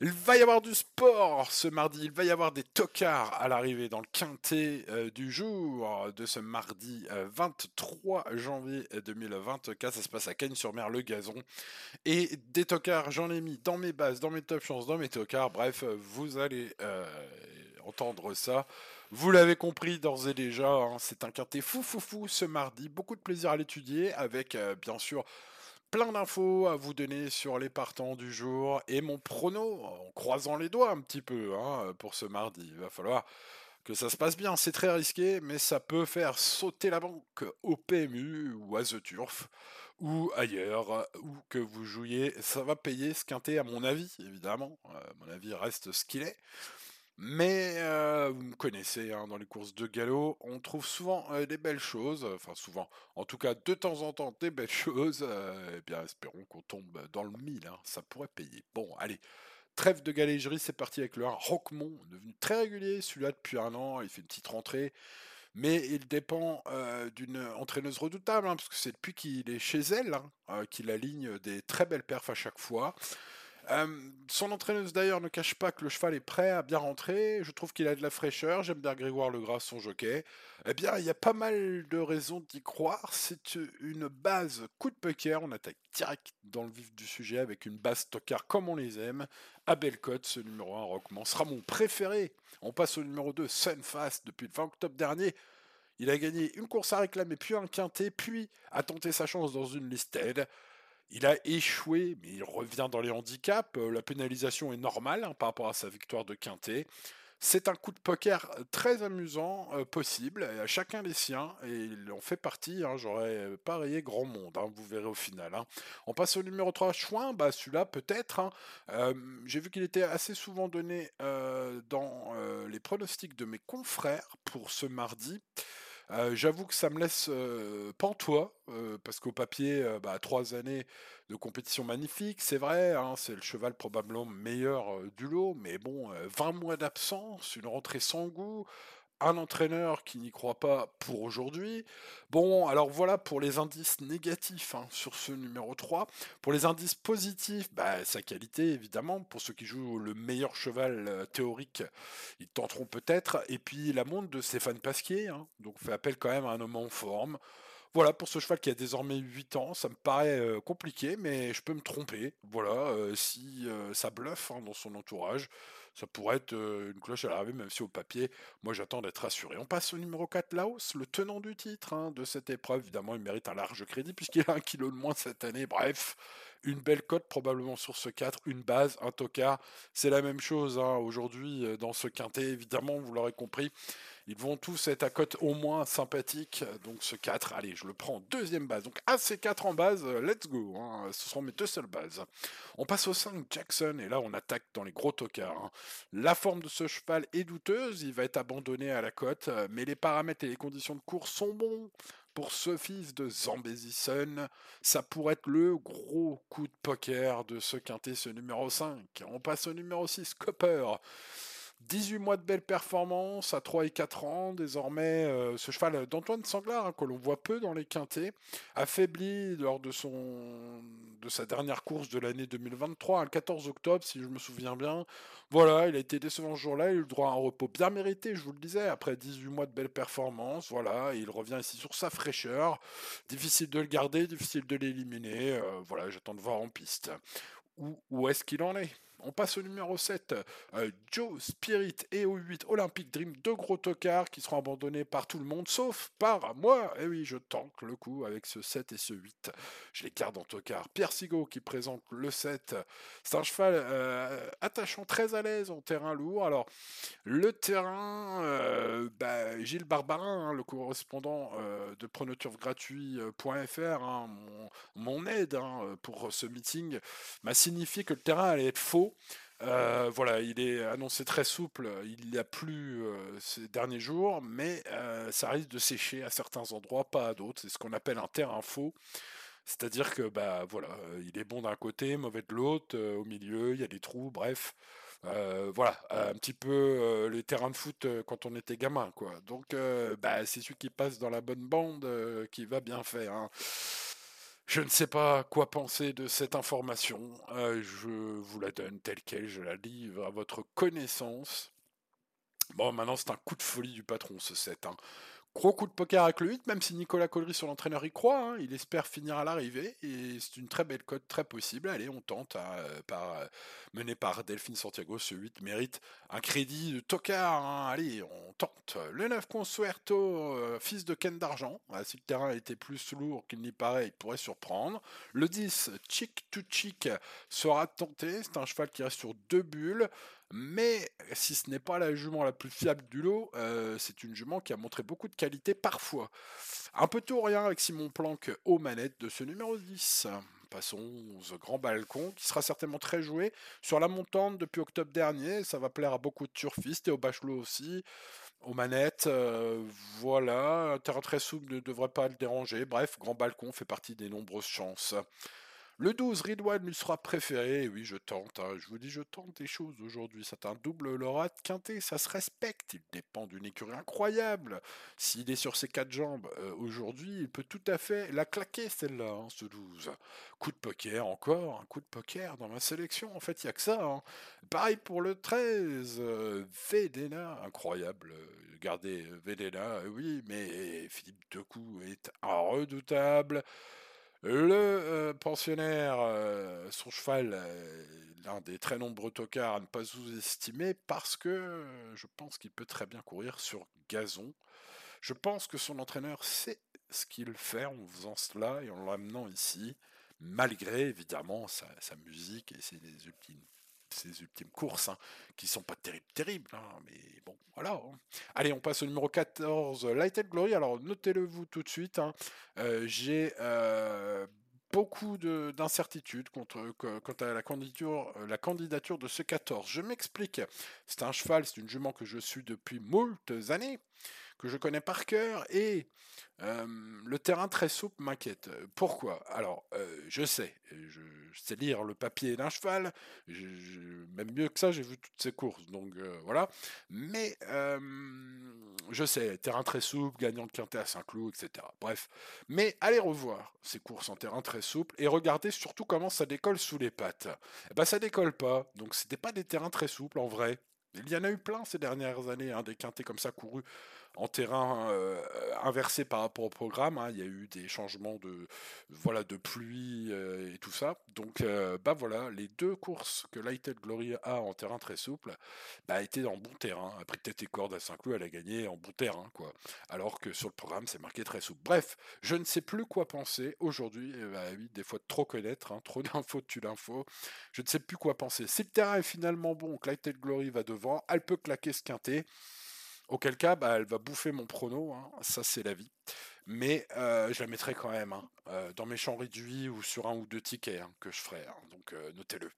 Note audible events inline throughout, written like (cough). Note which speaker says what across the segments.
Speaker 1: Il va y avoir du sport ce mardi, il va y avoir des tocards à l'arrivée dans le quintet euh, du jour de ce mardi 23 euh, janvier 2024. Ça se passe à Cagnes-sur-Mer, le gazon. Et des tocards, j'en ai mis dans mes bases, dans mes top chances, dans mes tocards. Bref, vous allez euh, entendre ça. Vous l'avez compris d'ores et déjà, hein, c'est un quintet fou fou fou ce mardi. Beaucoup de plaisir à l'étudier avec bien sûr plein d'infos à vous donner sur les partants du jour et mon prono en croisant les doigts un petit peu hein, pour ce mardi. Il va falloir que ça se passe bien. C'est très risqué, mais ça peut faire sauter la banque au PMU ou à The Turf ou ailleurs où que vous jouiez. Ça va payer ce quintet à mon avis, évidemment. Euh, mon avis reste ce qu'il est. Mais euh, vous me connaissez, hein, dans les courses de galop, on trouve souvent euh, des belles choses, enfin souvent, en tout cas de temps en temps des belles (laughs) choses. eh bien, espérons qu'on tombe dans le mille, hein, ça pourrait payer. Bon, allez, trêve de galégerie, c'est parti avec le 1 Roquemont, devenu très régulier, celui-là depuis un an, il fait une petite rentrée. Mais il dépend d'une entraîneuse redoutable, hein, parce que c'est depuis qu'il est chez elle qu'il aligne des très belles perfs à chaque fois. Euh, son entraîneuse d'ailleurs ne cache pas que le cheval est prêt à bien rentrer. Je trouve qu'il a de la fraîcheur. J'aime bien Grégoire Legras, son jockey. Eh bien, il y a pas mal de raisons d'y croire. C'est une base coup de poker. On attaque direct dans le vif du sujet avec une base tocard comme on les aime. À Bellecote, ce numéro 1 Rockman sera mon préféré. On passe au numéro 2, Sunfast, depuis le 20 octobre dernier. Il a gagné une course à réclamer, puis un quintet, puis a tenté sa chance dans une listed. Il a échoué, mais il revient dans les handicaps. Euh, la pénalisation est normale hein, par rapport à sa victoire de Quintet. C'est un coup de poker très amusant, euh, possible, à chacun les siens, et il en fait partie, hein, j'aurais parié grand monde, hein, vous verrez au final. On passe au numéro 3, Chouin, bah celui-là peut-être, euh, j'ai vu qu'il était assez souvent donné dans les pronostics de mes confrères pour ce mardi. Euh, j'avoue que ça me laisse pantois, parce qu'au papier, bah, trois années de compétition magnifique, c'est vrai, hein, c'est le cheval probablement meilleur du lot, mais bon, 20 mois d'absence, une rentrée sans goût, un entraîneur qui n'y croit pas pour aujourd'hui. Bon, alors voilà pour les indices négatifs hein, sur ce numéro 3. Pour les indices positifs, bah, sa qualité évidemment. Pour ceux qui jouent le meilleur cheval euh, théorique, ils tenteront peut-être. Et puis la montre de Stéphane Pasquier, hein, donc fait appel quand même à un homme en forme. Voilà, pour ce cheval qui a désormais 8 ans, ça me paraît euh, compliqué, mais je peux me tromper. Voilà, euh, si ça bluffe hein, dans son entourage ça pourrait être une cloche à l'arrivée, même si au papier, moi j'attends d'être rassuré. On passe au numéro 4, Laos, le tenant du titre hein, de cette épreuve. Évidemment, il mérite un large crédit puisqu'il a un kilo de moins cette année. Bref, une belle cote probablement sur ce 4, une base, un tocard. C'est la même chose hein, aujourd'hui dans ce quintet, évidemment, vous l'aurez compris. Ils vont tous être à cote au moins sympathique. Donc ce 4, allez, je le prends en deuxième base. Donc AC4 en base, let's go. Hein. Ce seront mes deux seules bases. On passe au 5 Jackson et là on attaque dans les gros tocards. La forme de ce cheval est douteuse, il va être abandonné à la cote, mais les paramètres et les conditions de course sont bons. Pour ce fils de Zambesi ça pourrait être le gros coup de poker de ce quintet, ce numéro 5. On passe au numéro 6, Copper. 18 mois de belles performances à 3 et 4 ans. Désormais, euh, ce cheval d'Antoine Sanglard, hein, que l'on voit peu dans les quintés, affaibli lors de, son, de sa dernière course de l'année 2023, le 14 octobre, si je me souviens bien. Voilà, il a été décevant ce jour-là, il a eu le droit à un repos bien mérité, je vous le disais, après 18 mois de belles performances. Voilà, il revient ici sur sa fraîcheur. Difficile de le garder, difficile de l'éliminer. Euh, voilà, j'attends de voir en piste. Où, où est-ce qu'il en est on passe au numéro 7, euh, Joe Spirit et au 8, Olympic Dream, deux gros tocards qui seront abandonnés par tout le monde, sauf par moi. Et eh oui, je tank le coup avec ce 7 et ce 8. Je les garde en tocard. Pierre Sigaud qui présente le 7. C'est un cheval euh, attachant, très à l'aise en terrain lourd. Alors, le terrain, euh, bah, Gilles Barbarin, hein, le correspondant de pronoturfgratuit.fr, hein, mon, aide hein, pour ce meeting, m'a signifié que le terrain allait être faux euh, voilà, il est annoncé très souple, il n'y a plus euh, ces derniers jours, mais euh, ça risque de sécher à certains endroits, pas à d'autres. C'est ce qu'on appelle un terrain faux. C'est-à-dire que bah voilà, il est bon d'un côté, mauvais de l'autre, au milieu, il y a des trous, bref. voilà, un petit peu les terrains de foot quand on était gamin, quoi. Donc, bah, c'est celui qui passe dans la bonne bande qui va bien faire. Hein. Je ne sais pas quoi penser de cette information. Euh, je vous la donne telle qu'elle, je la livre à votre connaissance. Bon, maintenant c'est un coup de folie du patron ce set. Hein. Gros coup de poker avec le 8, même si Nicolas Collery, son entraîneur, y croit. Hein. il espère finir à l'arrivée. Et c'est une très belle cote, très possible. Allez, on tente. Hein, euh, par, euh, mené par Delphine Santiago, ce 8 mérite un crédit de tocard. Hein. Allez, on tente. Le 9 Consuerto, euh, fils de Ken d'Argent. Ah, si le terrain était plus lourd qu'il n'y paraît, il pourrait surprendre. Le 10, Chick to Chick, sera tenté. C'est un cheval qui reste sur deux bulles. Mais si ce n'est pas la jument la plus fiable du lot, euh, c'est une jument qui a montré beaucoup de qualité parfois. Un peu tout rien avec Simon Planck aux manettes de ce numéro 10. Passons au grand balcon qui sera certainement très joué sur la montante depuis octobre dernier. Ça va plaire à beaucoup de turfistes et au bachelot aussi. Aux manettes, euh, voilà, un terrain très souple ne devrait pas le déranger. Bref, grand balcon fait partie des nombreuses chances. Le 12, Ridwan lui sera préféré. Oui, je tente. Hein. Je vous dis, je tente des choses aujourd'hui. C'est un double Laura de quintet. Ça se respecte. Il dépend d'une écurie incroyable. S'il est sur ses quatre jambes euh, aujourd'hui, il peut tout à fait la claquer, celle-là, hein, ce 12. Coup de poker, encore. Un coup de poker dans ma sélection. En fait, il n'y a que ça. Hein. Pareil pour le 13. Euh, Vedena, incroyable. Regardez, Vedena, oui, mais Philippe Decou est redoutable. Le euh, pensionnaire, euh, son cheval, euh, l'un des très nombreux tocards à ne pas sous-estimer parce que je pense qu'il peut très bien courir sur gazon. Je pense que son entraîneur sait ce qu'il fait en faisant cela et en l'amenant ici, malgré évidemment sa, musique et ses ultimes courses, hein, qui sont pas terribles, terribles, hein, mais bon, voilà. Hein. Allez, on passe au numéro 14, Lighted Glory. Alors, notez-le vous tout de suite. Euh, j'ai euh, beaucoup d'incertitudes quant à la candidature, euh, la candidature de ce 14. Je m'explique. C'est un cheval, c'est une jument que je suis depuis moult années, que je connais par cœur, et le terrain très souple m'inquiète. Pourquoi? Alors, je sais, je, sais lire le papier d'un cheval, même mieux que ça, j'ai vu toutes ces courses, donc voilà. Mais je sais, terrain très souple, gagnant de quintet à Saint-Cloud, etc. Bref, mais allez revoir ces courses en terrain très souple et regardez surtout comment ça décolle sous les pattes. Eh ben, ça décolle pas, donc c'était pas des terrains très souples en vrai. Il y en a eu plein ces dernières années, hein, des quintés comme ça courus en terrain euh, inversé par rapport au programme. Hein. Il y a eu des changements de, voilà, de pluie euh, et tout ça. Donc, euh, bah voilà, les deux courses que Lighted Glory a en terrain très souple, bah, étaient en bon terrain. Après tête et corde à Saint-Cloud, elle a gagné en bon terrain, quoi. Alors que sur le programme, c'est marqué très souple. Bref, je ne sais plus quoi penser aujourd'hui. Bah, oui, des fois, trop connaître, hein, trop d'infos tu l'info. Je ne sais plus quoi penser. Si le terrain est finalement bon, que Lighted Glory va devant, elle peut claquer ce quintet. Auquel cas, bah, elle va bouffer mon prono, hein. ça c'est la vie. Mais je la mettrai quand même hein, dans mes champs réduits ou sur un ou deux tickets hein, que je ferai, donc euh, notez-le.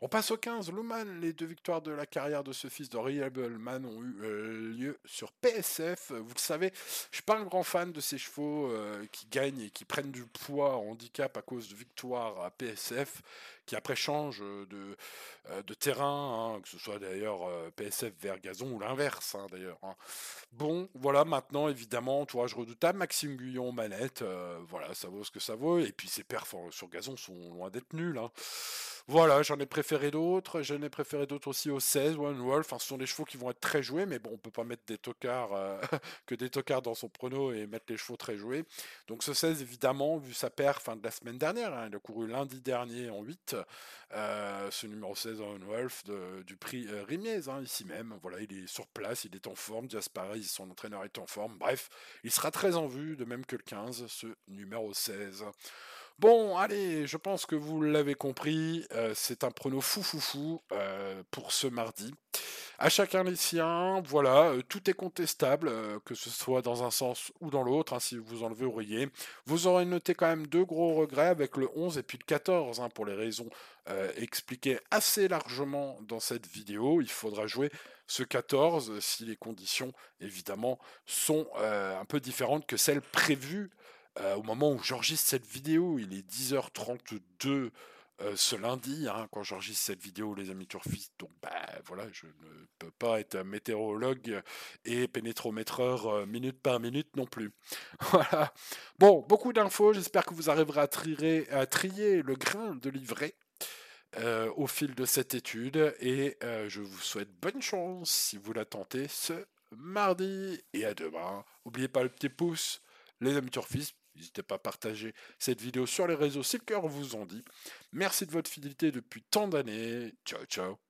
Speaker 1: On passe au 15, Luman. Les deux victoires de la carrière de ce fils de Reliable Man ont eu lieu sur PSF. Vous le savez, je suis pas un grand fan de ces chevaux qui gagnent et qui prennent du poids en handicap à cause de victoires à PSF, qui après changent de, de terrain, hein, que ce soit d'ailleurs PSF vers gazon ou l'inverse hein, d'ailleurs. Hein. Bon, voilà, maintenant évidemment, je Maxime Guyon manette, voilà, ça vaut ce que ça vaut, et puis ses perfs sur gazon sont loin d'être nuls. Voilà, j'en ai préféré d'autres. J'en ai préféré d'autres aussi au 16, One Wolf. Enfin, ce sont des chevaux qui vont être très joués, mais bon, on peut pas mettre des tocards, euh, (laughs) que des tocards dans son prono et mettre les chevaux très joués. Donc ce 16, évidemment, vu sa paire fin de la semaine dernière, hein, il a couru lundi dernier en 8, euh, ce numéro 16 One Wolf du prix euh, Rimiez, hein, ici même. Voilà, il est sur place, il est en forme. Jasparis, son entraîneur, est en forme. Bref, il sera très en vue, de même que le 15, ce numéro 16. Bon, allez, je pense que vous l'avez compris, euh, c'est un prono fou fou fou euh, pour ce mardi. À chacun les siens, voilà, euh, tout est contestable, que ce soit dans un sens ou dans l'autre, hein, si vous enlevez Oreiller. Vous aurez noté quand même deux gros regrets avec le 11 et puis le 14, hein, pour les raisons expliquées assez largement dans cette vidéo. Il faudra jouer ce 14 si les conditions, évidemment, sont un peu différentes que celles prévues euh, au moment où j'enregistre cette vidéo, il est 10h32 euh, ce lundi, hein, quand j'enregistre cette vidéo, les amis turfistes. Donc, bah, voilà, je ne peux pas être météorologue et pénétrométreur euh, minute par minute non plus. (laughs) voilà. Bon, beaucoup d'infos. J'espère que vous arriverez à trier, à trier le grain de livret. Euh, au fil de cette étude et je vous souhaite bonne chance si vous la tentez ce mardi et à demain. N'oubliez pas le petit pouce, les amis turfistes, N'hésitez pas à partager cette vidéo sur les réseaux si le cœur vous en dit. Merci de votre fidélité depuis tant d'années. Ciao, ciao.